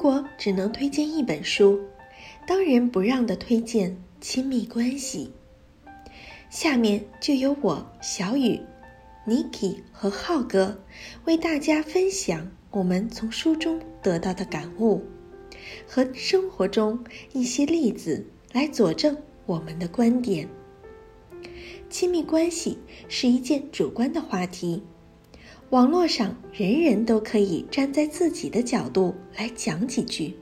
果只能推荐一本书，当仁不让的推荐《亲密关系》。下面就由我小雨、Niki 和浩哥为大家分享我们从书中得到的感悟，和生活中一些例子来佐证我们的观点。亲密关系是一件主观的话题。网络上人人都可以站在自己的角度来讲几句，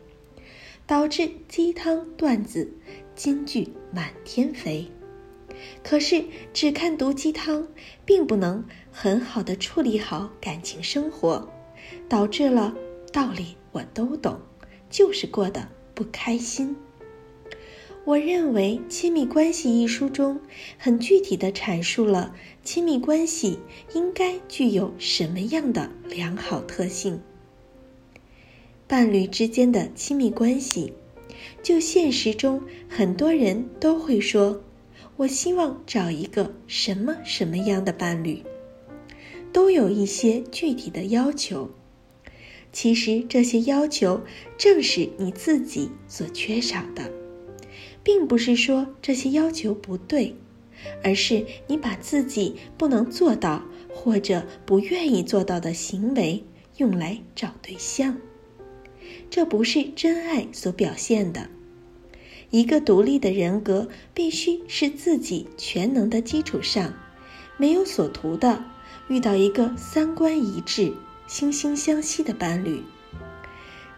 导致鸡汤段子、金句满天飞。可是只看毒鸡汤，并不能很好的处理好感情生活，导致了道理我都懂，就是过得不开心。我认为《亲密关系》一书中很具体的阐述了亲密关系应该具有什么样的良好特性。伴侣之间的亲密关系，就现实中很多人都会说：“我希望找一个什么什么样的伴侣。”都有一些具体的要求。其实这些要求正是你自己所缺少的。并不是说这些要求不对，而是你把自己不能做到或者不愿意做到的行为用来找对象，这不是真爱所表现的。一个独立的人格必须是自己全能的基础上，没有所图的遇到一个三观一致、惺惺相惜的伴侣。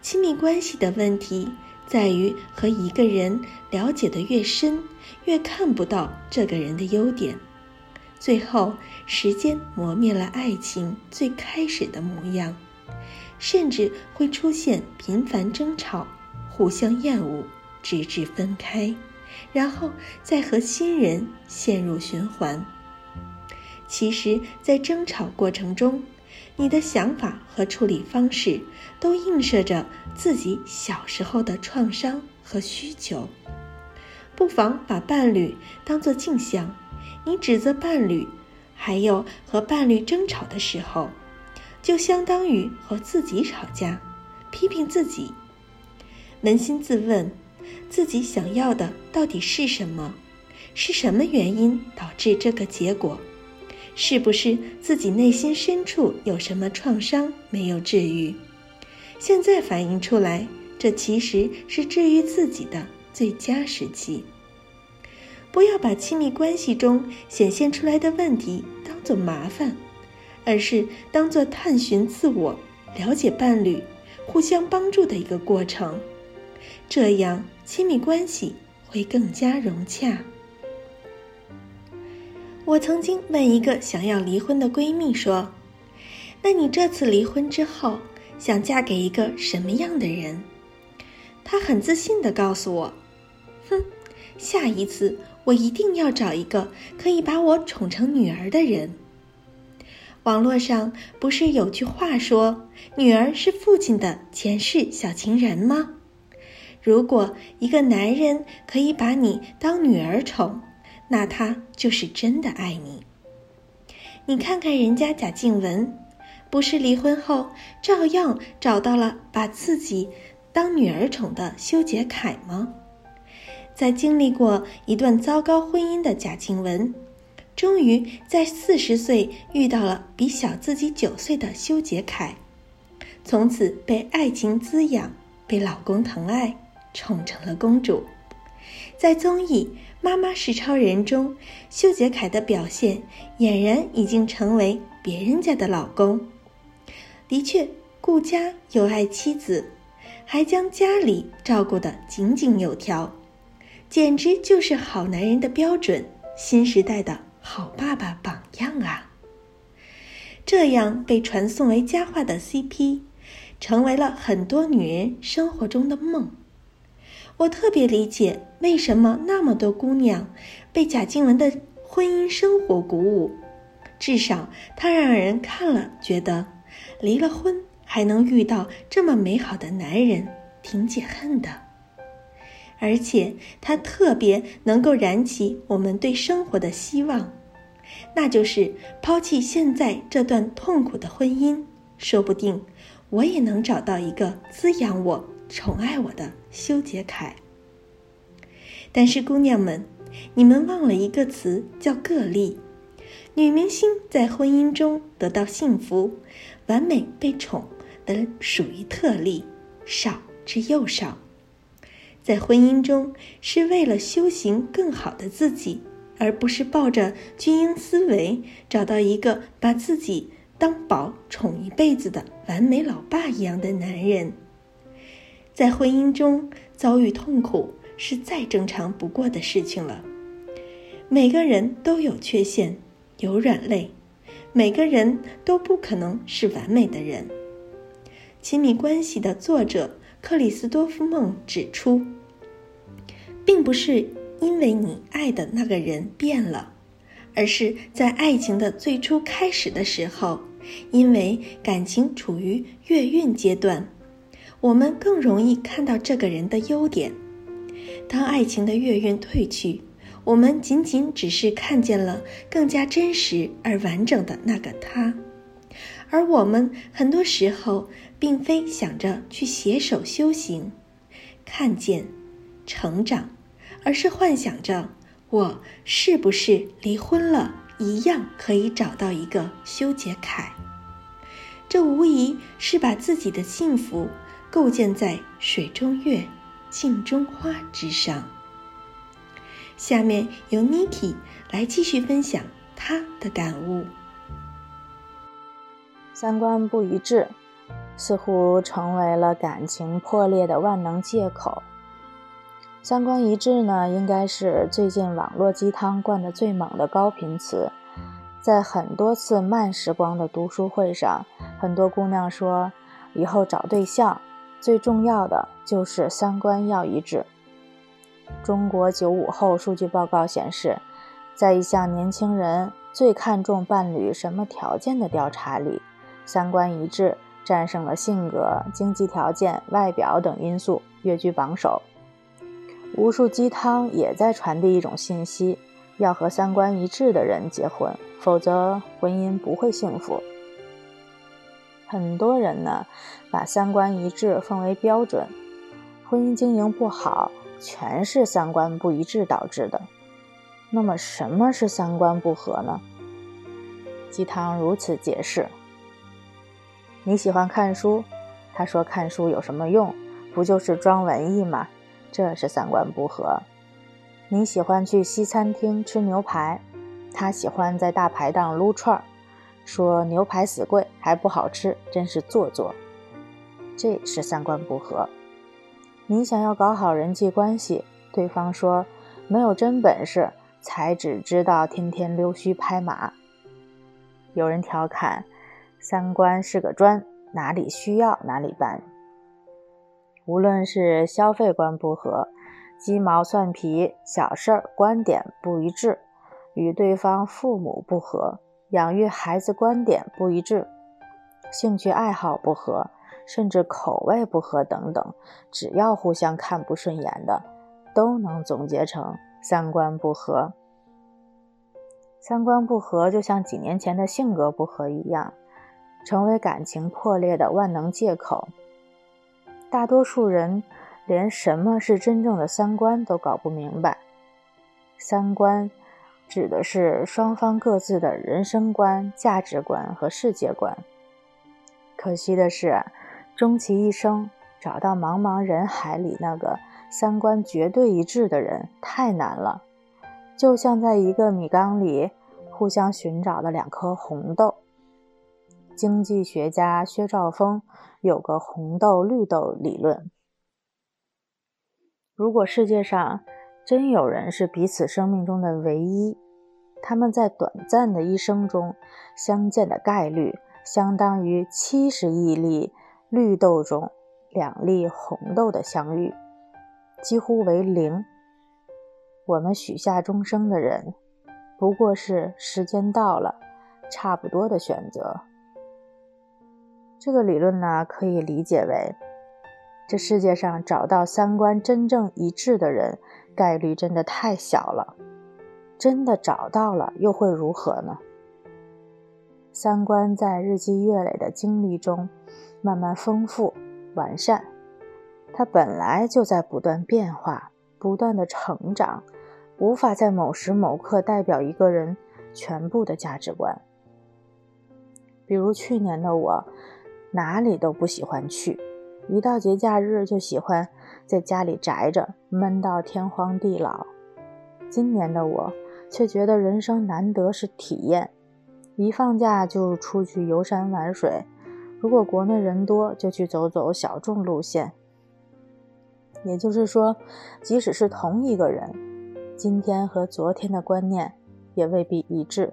亲密关系的问题。在于和一个人了解的越深，越看不到这个人的优点，最后时间磨灭了爱情最开始的模样，甚至会出现频繁争吵、互相厌恶，直至分开，然后再和新人陷入循环。其实，在争吵过程中，你的想法和处理方式都映射着自己小时候的创伤和需求，不妨把伴侣当作镜像。你指责伴侣，还有和伴侣争吵的时候，就相当于和自己吵架，批评自己。扪心自问，自己想要的到底是什么？是什么原因导致这个结果？是不是自己内心深处有什么创伤没有治愈？现在反映出来，这其实是治愈自己的最佳时机。不要把亲密关系中显现出来的问题当做麻烦，而是当做探寻自我、了解伴侣、互相帮助的一个过程，这样亲密关系会更加融洽。我曾经问一个想要离婚的闺蜜说：“那你这次离婚之后，想嫁给一个什么样的人？”她很自信地告诉我：“哼，下一次我一定要找一个可以把我宠成女儿的人。”网络上不是有句话说：“女儿是父亲的前世小情人吗？”如果一个男人可以把你当女儿宠，那他就是真的爱你。你看看人家贾静雯，不是离婚后照样找到了把自己当女儿宠的修杰楷吗？在经历过一段糟糕婚姻的贾静雯，终于在四十岁遇到了比小自己九岁的修杰楷，从此被爱情滋养，被老公疼爱，宠成了公主。在综艺。《妈妈是超人》中，修杰楷的表现俨然已经成为别人家的老公。的确，顾家有爱妻子，还将家里照顾得井井有条，简直就是好男人的标准，新时代的好爸爸榜样啊！这样被传颂为佳话的 CP，成为了很多女人生活中的梦。我特别理解为什么那么多姑娘被贾静雯的婚姻生活鼓舞，至少她让人看了觉得，离了婚还能遇到这么美好的男人，挺解恨的。而且她特别能够燃起我们对生活的希望，那就是抛弃现在这段痛苦的婚姻，说不定我也能找到一个滋养我。宠爱我的修杰楷。但是，姑娘们，你们忘了一个词，叫个例。女明星在婚姻中得到幸福、完美被宠的，属于特例，少之又少。在婚姻中，是为了修行更好的自己，而不是抱着军婴思维找到一个把自己当宝宠一辈子的完美老爸一样的男人。在婚姻中遭遇痛苦是再正常不过的事情了。每个人都有缺陷，有软肋，每个人都不可能是完美的人。亲密关系的作者。克里斯多夫梦指出，并不是因为你爱的那个人变了，而是在爱情的最初开始的时候，因为感情处于月运阶段，我们更容易看到这个人的优点。当爱情的月晕褪去，我们仅仅只是看见了更加真实而完整的那个他。而我们很多时候并非想着去携手修行、看见、成长，而是幻想着我是不是离婚了，一样可以找到一个修杰楷。这无疑是把自己的幸福构建在水中月、镜中花之上。下面由 Niki 来继续分享他的感悟。三观不一致，似乎成为了感情破裂的万能借口。三观一致呢，应该是最近网络鸡汤灌得最猛的高频词。在很多次慢时光的读书会上，很多姑娘说，以后找对象最重要的就是三观要一致。中国九五后数据报告显示，在一项年轻人最看重伴侣什么条件的调查里。三观一致战胜了性格、经济条件、外表等因素，跃居榜首。无数鸡汤也在传递一种信息：要和三观一致的人结婚，否则婚姻不会幸福。很多人呢，把三观一致奉为标准，婚姻经营不好，全是三观不一致导致的。那么，什么是三观不合呢？鸡汤如此解释。你喜欢看书，他说看书有什么用？不就是装文艺吗？这是三观不合。你喜欢去西餐厅吃牛排，他喜欢在大排档撸串儿，说牛排死贵还不好吃，真是做作。这是三观不合。你想要搞好人际关系，对方说没有真本事，才只知道天天溜须拍马。有人调侃。三观是个砖，哪里需要哪里搬。无论是消费观不合、鸡毛蒜皮小事儿观点不一致、与对方父母不和、养育孩子观点不一致、兴趣爱好不合，甚至口味不合等等，只要互相看不顺眼的，都能总结成三观不合。三观不合就像几年前的性格不合一样。成为感情破裂的万能借口。大多数人连什么是真正的三观都搞不明白。三观指的是双方各自的人生观、价值观和世界观。可惜的是，终其一生找到茫茫人海里那个三观绝对一致的人太难了，就像在一个米缸里互相寻找的两颗红豆。经济学家薛兆丰有个红豆绿豆理论：如果世界上真有人是彼此生命中的唯一，他们在短暂的一生中相见的概率，相当于七十亿粒绿豆中两粒红豆的相遇，几乎为零。我们许下终生的人，不过是时间到了，差不多的选择。这个理论呢，可以理解为，这世界上找到三观真正一致的人，概率真的太小了。真的找到了，又会如何呢？三观在日积月累的经历中，慢慢丰富、完善，它本来就在不断变化、不断的成长，无法在某时某刻代表一个人全部的价值观。比如去年的我，哪里都不喜欢去，一到节假日就喜欢在家里宅着，闷到天荒地老。今年的我却觉得人生难得是体验，一放假就出去游山玩水，如果国内人多，就去走走小众路线。也就是说，即使是同一个人，今天和昨天的观念也未必一致。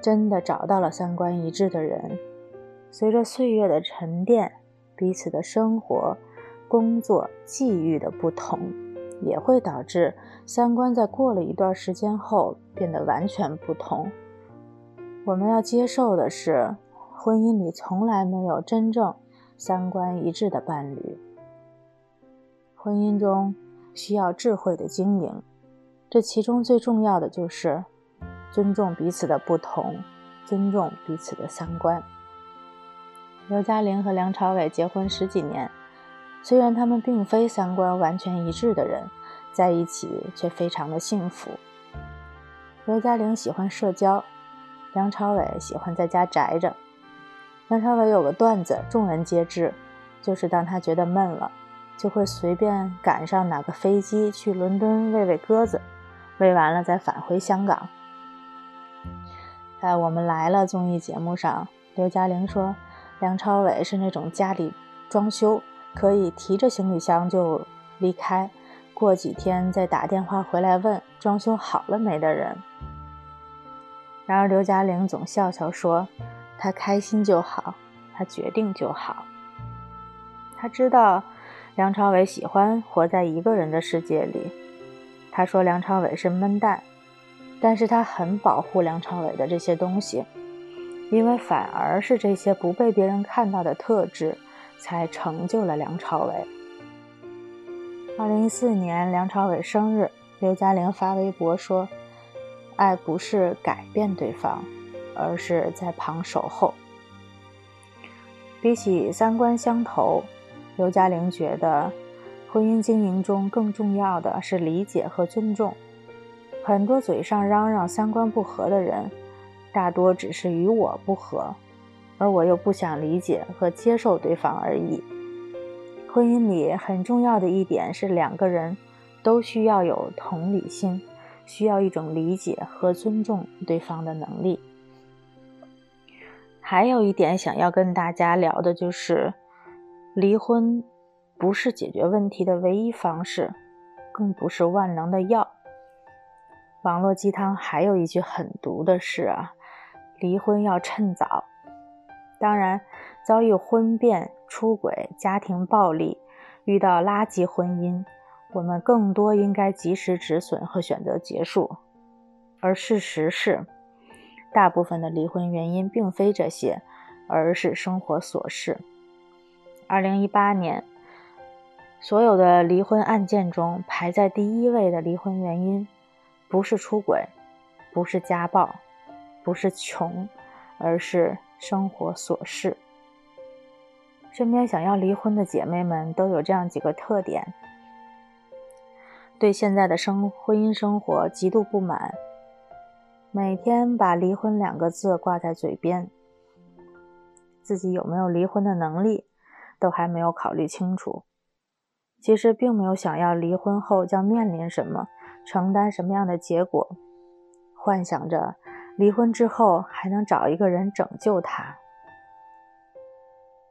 真的找到了三观一致的人，随着岁月的沉淀，彼此的生活、工作、际遇的不同，也会导致三观在过了一段时间后变得完全不同。我们要接受的是，婚姻里从来没有真正三观一致的伴侣。婚姻中需要智慧的经营，这其中最重要的就是尊重彼此的不同，尊重彼此的三观。刘嘉玲和梁朝伟结婚十几年，虽然他们并非三观完全一致的人，在一起却非常的幸福。刘嘉玲喜欢社交，梁朝伟喜欢在家宅着。梁朝伟有个段子，众人皆知，就是当他觉得闷了。就会随便赶上哪个飞机去伦敦喂喂鸽子，喂完了再返回香港。在《我们来了》综艺节目上，刘嘉玲说，梁朝伟是那种家里装修可以提着行李箱就离开，过几天再打电话回来问装修好了没的人。然而刘嘉玲总笑笑说，他开心就好，他决定就好，他知道。梁朝伟喜欢活在一个人的世界里。他说梁朝伟是闷蛋，但是他很保护梁朝伟的这些东西，因为反而是这些不被别人看到的特质，才成就了梁朝伟。二零一四年梁朝伟生日，刘嘉玲发微博说：“爱不是改变对方，而是在旁守候。”比起三观相投。刘嘉玲觉得，婚姻经营中更重要的是理解和尊重。很多嘴上嚷嚷三观不合的人，大多只是与我不合，而我又不想理解和接受对方而已。婚姻里很重要的一点是，两个人都需要有同理心，需要一种理解和尊重对方的能力。还有一点想要跟大家聊的就是。离婚不是解决问题的唯一方式，更不是万能的药。网络鸡汤还有一句很毒的是啊，离婚要趁早。当然，遭遇婚变、出轨、家庭暴力，遇到垃圾婚姻，我们更多应该及时止损和选择结束。而事实是，大部分的离婚原因并非这些，而是生活琐事。二零一八年，所有的离婚案件中排在第一位的离婚原因，不是出轨，不是家暴，不是穷，而是生活琐事。身边想要离婚的姐妹们都有这样几个特点：对现在的生婚姻生活极度不满，每天把离婚两个字挂在嘴边，自己有没有离婚的能力？都还没有考虑清楚，其实并没有想要离婚后将面临什么，承担什么样的结果，幻想着离婚之后还能找一个人拯救他。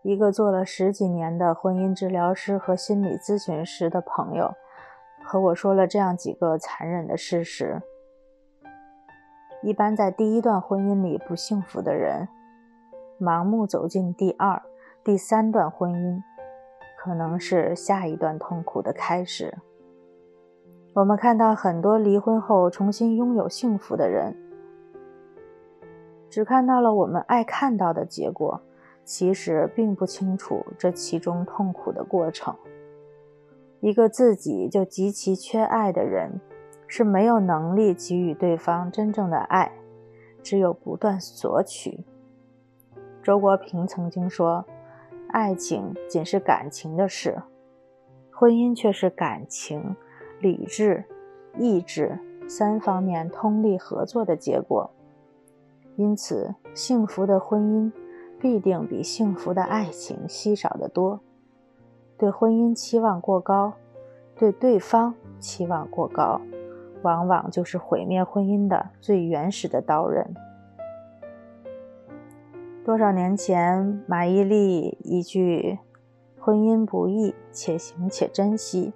一个做了十几年的婚姻治疗师和心理咨询师的朋友和我说了这样几个残忍的事实：一般在第一段婚姻里不幸福的人，盲目走进第二。第三段婚姻，可能是下一段痛苦的开始。我们看到很多离婚后重新拥有幸福的人，只看到了我们爱看到的结果，其实并不清楚这其中痛苦的过程。一个自己就极其缺爱的人，是没有能力给予对方真正的爱，只有不断索取。周国平曾经说。爱情仅是感情的事，婚姻却是感情、理智、意志三方面通力合作的结果。因此，幸福的婚姻必定比幸福的爱情稀少得多。对婚姻期望过高，对对方期望过高，往往就是毁灭婚姻的最原始的刀刃。多少年前，马伊琍一句“婚姻不易，且行且珍惜”，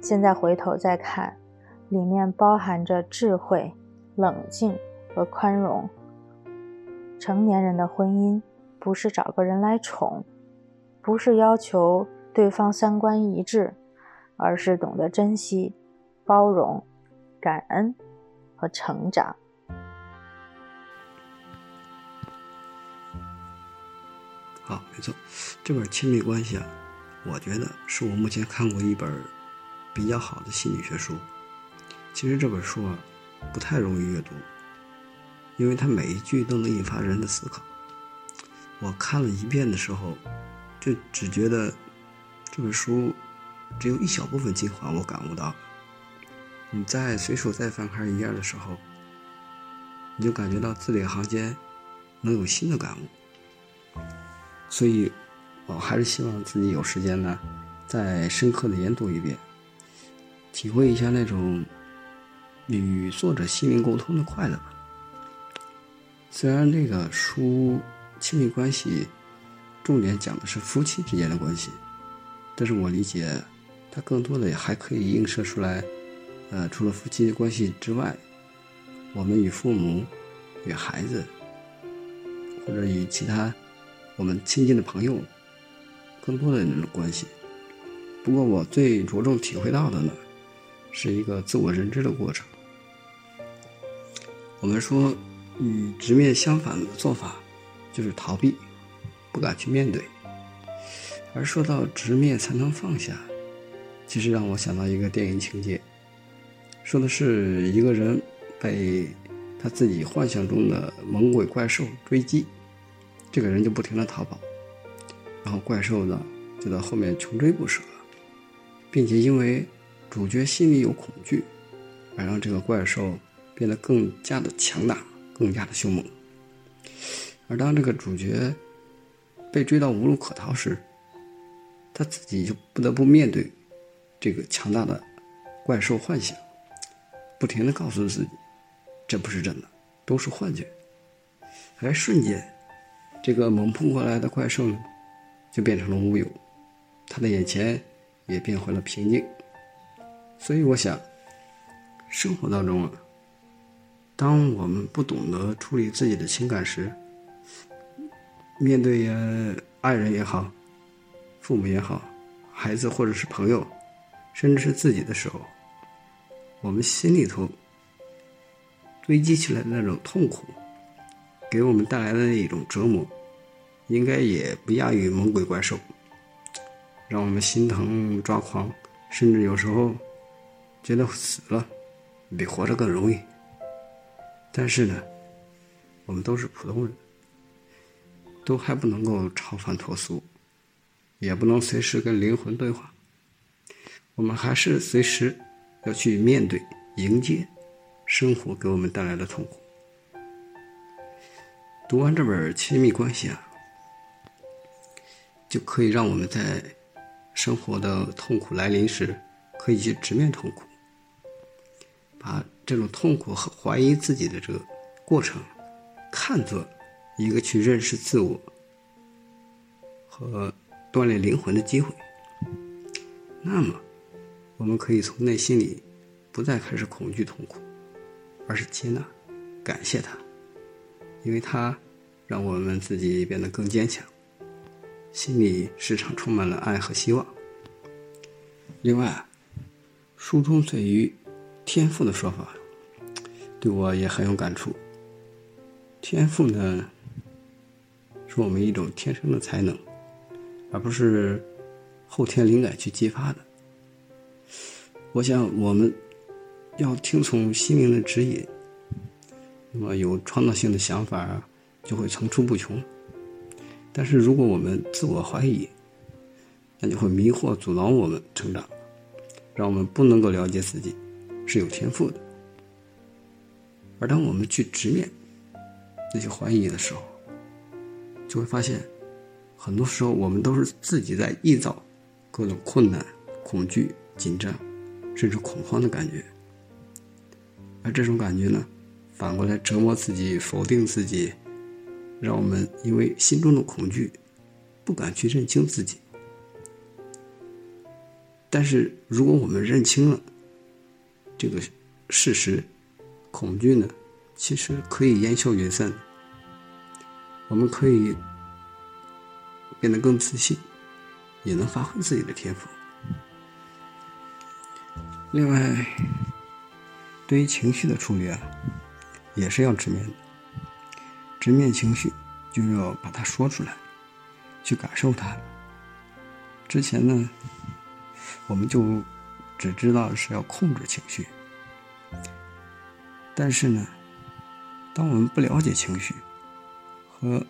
现在回头再看，里面包含着智慧、冷静和宽容。成年人的婚姻，不是找个人来宠，不是要求对方三观一致，而是懂得珍惜、包容、感恩和成长。好，没错，这本《亲密关系》啊，我觉得是我目前看过一本比较好的心理学书。其实这本书啊，不太容易阅读，因为它每一句都能引发人的思考。我看了一遍的时候，就只觉得这本书只有一小部分精华我感悟到。你在随手再翻开一页的时候，你就感觉到字里行间能有新的感悟。所以，我还是希望自己有时间呢，再深刻的研读一遍，体会一下那种与作者心灵沟通的快乐吧。虽然这个书亲密关系重点讲的是夫妻之间的关系，但是我理解它更多的还可以映射出来，呃，除了夫妻的关系之外，我们与父母、与孩子，或者与其他。我们亲近的朋友，更多的那种关系。不过，我最着重体会到的呢，是一个自我认知的过程。我们说，与直面相反的做法，就是逃避，不敢去面对。而说到直面才能放下，其实让我想到一个电影情节，说的是一个人被他自己幻想中的猛鬼怪兽追击。这个人就不停的逃跑，然后怪兽呢就在后面穷追不舍，并且因为主角心里有恐惧，而让这个怪兽变得更加的强大，更加的凶猛。而当这个主角被追到无路可逃时，他自己就不得不面对这个强大的怪兽幻想，不停的告诉自己，这不是真的，都是幻觉，而瞬间。这个猛扑过来的怪兽呢，就变成了乌有，他的眼前也变回了平静。所以我想，生活当中啊，当我们不懂得处理自己的情感时，面对爱人也好，父母也好，孩子或者是朋友，甚至是自己的时候，我们心里头堆积起来的那种痛苦，给我们带来的那一种折磨。应该也不亚于猛鬼怪兽，让我们心疼抓狂，甚至有时候觉得死了比活着更容易。但是呢，我们都是普通人，都还不能够超凡脱俗，也不能随时跟灵魂对话。我们还是随时要去面对、迎接生活给我们带来的痛苦。读完这本《亲密关系》啊。就可以让我们在生活的痛苦来临时，可以去直面痛苦，把这种痛苦和怀疑自己的这个过程，看作一个去认识自我和锻炼灵魂的机会。那么，我们可以从内心里不再开始恐惧痛苦，而是接纳、感谢它，因为它让我们自己变得更坚强。心里时常充满了爱和希望。另外，书中对于天赋的说法，对我也很有感触。天赋呢，是我们一种天生的才能，而不是后天灵感去激发的。我想，我们要听从心灵的指引，那么有创造性的想法就会层出不穷。但是，如果我们自我怀疑，那就会迷惑、阻挠我们成长，让我们不能够了解自己是有天赋的。而当我们去直面那些怀疑的时候，就会发现，很多时候我们都是自己在臆造各种困难、恐惧、紧张，甚至恐慌的感觉。而这种感觉呢，反过来折磨自己、否定自己，让我们因为心中的恐惧，不敢去认清自己。但是，如果我们认清了这个事实，恐惧呢，其实可以烟消云散。我们可以变得更自信，也能发挥自己的天赋。另外，对于情绪的处理啊，也是要直面的。直面情绪，就要把它说出来，去感受它。之前呢，我们就只知道是要控制情绪，但是呢，当我们不了解情绪和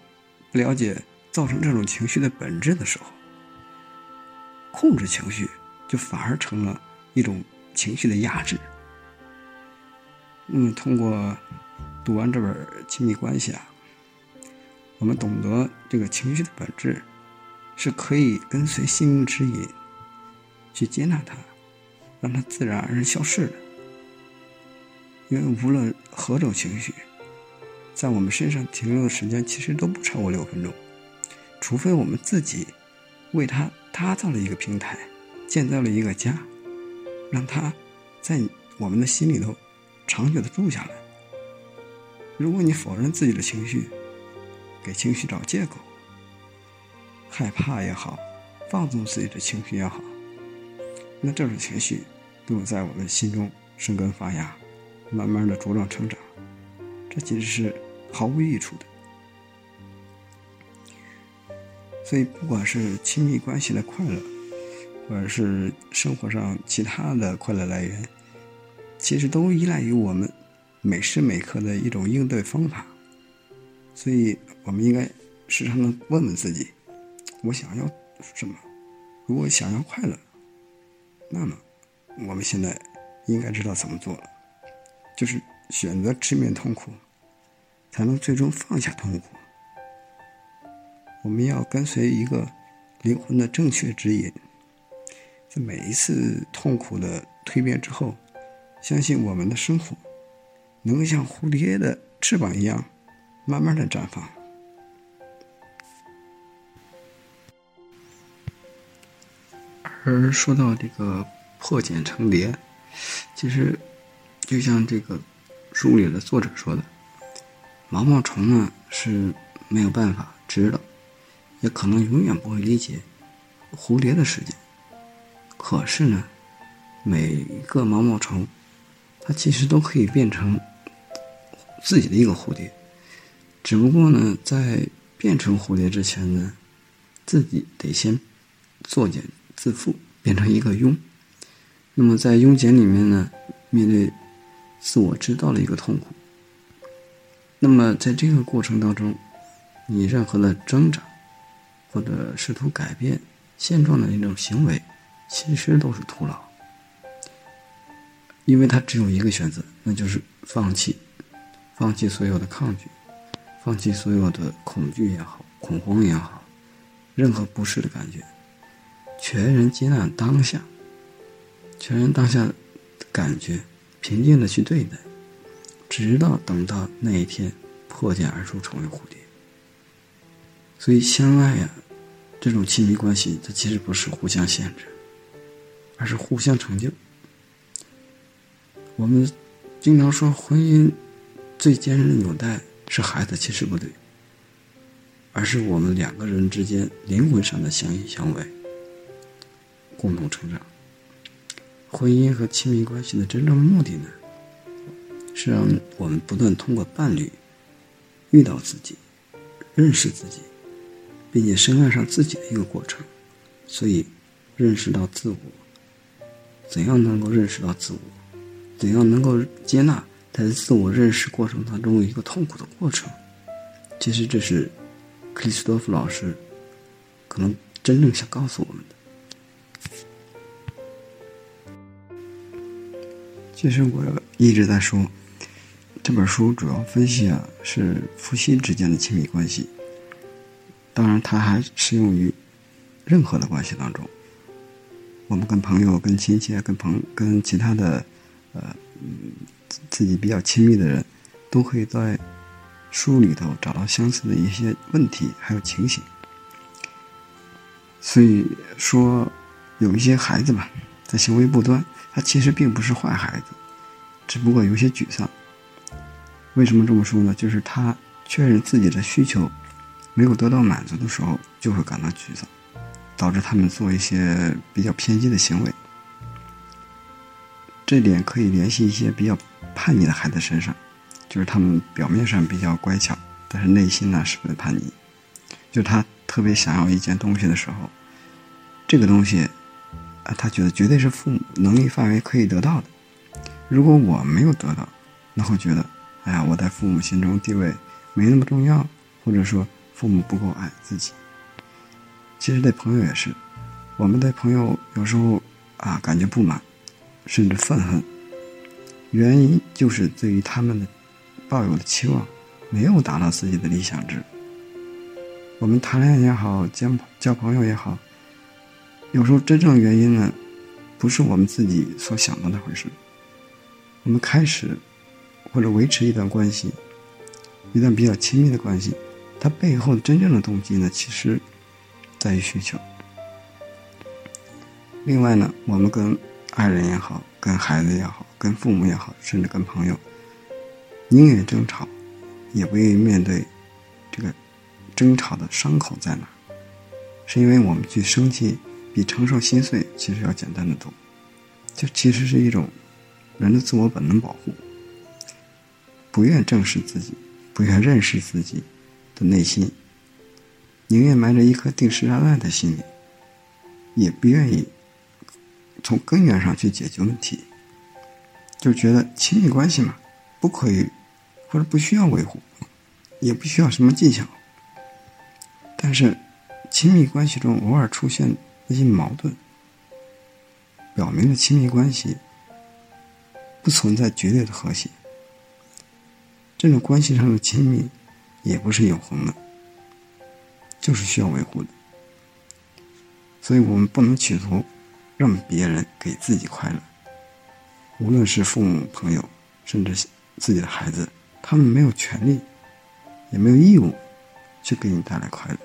不了解造成这种情绪的本质的时候，控制情绪就反而成了一种情绪的压制。那么，通过读完这本《亲密关系》啊，我们懂得这个情绪的本质是可以跟随心灵指引去接纳它，让它自然而然消逝的。因为无论何种情绪，在我们身上停留的时间其实都不超过六分钟，除非我们自己为它打造了一个平台，建造了一个家，让它在我们的心里头长久的住下来。如果你否认自己的情绪，给情绪找借口，害怕也好，放纵自己的情绪也好，那这种情绪都有在我们心中生根发芽。慢慢的茁壮成长，这其实是毫无益处的。所以，不管是亲密关系的快乐，或者是生活上其他的快乐来源，其实都依赖于我们每时每刻的一种应对方法。所以，我们应该时常的问问自己：我想要什么？如果想要快乐，那么我们现在应该知道怎么做了。就是选择直面痛苦，才能最终放下痛苦。我们要跟随一个灵魂的正确指引，在每一次痛苦的蜕变之后，相信我们的生活能像蝴蝶的翅膀一样，慢慢的绽放。而说到这个破茧成蝶，其实。就像这个书里的作者说的，毛毛虫呢是没有办法知道，也可能永远不会理解蝴蝶的世界。可是呢，每一个毛毛虫，它其实都可以变成自己的一个蝴蝶，只不过呢，在变成蝴蝶之前呢，自己得先作茧自缚，变成一个蛹。那么在臅茧里面呢，面对自我知道的一个痛苦。那么，在这个过程当中，你任何的挣扎，或者试图改变现状的那种行为，其实都是徒劳。因为他只有一个选择，那就是放弃，放弃所有的抗拒，放弃所有的恐惧也好，恐慌也好，任何不适的感觉，全然接纳当下，全然当下的感觉。平静的去对待，直到等到那一天破茧而出，成为蝴蝶。所以，相爱呀，这种亲密关系，它其实不是互相限制，而是互相成就。我们经常说，婚姻最坚韧的纽带是孩子，其实不对，而是我们两个人之间灵魂上的相依相偎，共同成长。婚姻和亲密关系的真正目的呢，是让我们不断通过伴侣遇到自己、认识自己，并且深爱上自己的一个过程。所以，认识到自我，怎样能够认识到自我，怎样能够接纳在自我认识过程当中一个痛苦的过程，其实这是克里斯多夫老师可能真正想告诉我们的。其实我一直在说，这本书主要分析啊是夫妻之间的亲密关系。当然，它还适用于任何的关系当中。我们跟朋友、跟亲戚、跟朋、跟其他的呃自己比较亲密的人，都可以在书里头找到相似的一些问题还有情形。所以说，有一些孩子吧，在行为不端。他其实并不是坏孩子，只不过有些沮丧。为什么这么说呢？就是他确认自己的需求没有得到满足的时候，就会感到沮丧，导致他们做一些比较偏激的行为。这点可以联系一些比较叛逆的孩子身上，就是他们表面上比较乖巧，但是内心呢十分叛逆。就他特别想要一件东西的时候，这个东西。啊，他觉得绝对是父母能力范围可以得到的。如果我没有得到，那会觉得，哎呀，我在父母心中地位没那么重要，或者说父母不够爱自己。其实对朋友也是，我们对朋友有时候啊感觉不满，甚至愤恨，原因就是对于他们的抱有的期望没有达到自己的理想值。我们谈恋爱也好，交交朋友也好。有时候，真正原因呢，不是我们自己所想的那回事。我们开始或者维持一段关系，一段比较亲密的关系，它背后真正的动机呢，其实在于需求。另外呢，我们跟爱人也好，跟孩子也好，跟父母也好，甚至跟朋友，宁愿争吵，也不愿意面对这个争吵的伤口在哪，是因为我们去生气。比承受心碎其实要简单的多，这其实是一种人的自我本能保护，不愿正视自己，不愿认识自己的内心，宁愿埋着一颗定时炸弹的心里，也不愿意从根源上去解决问题，就觉得亲密关系嘛，不可以或者不需要维护，也不需要什么技巧，但是亲密关系中偶尔出现。那些矛盾，表明了亲密关系不存在绝对的和谐。这种关系上的亲密，也不是永恒的，就是需要维护的。所以我们不能企图让别人给自己快乐，无论是父母、朋友，甚至自己的孩子，他们没有权利，也没有义务去给你带来快乐。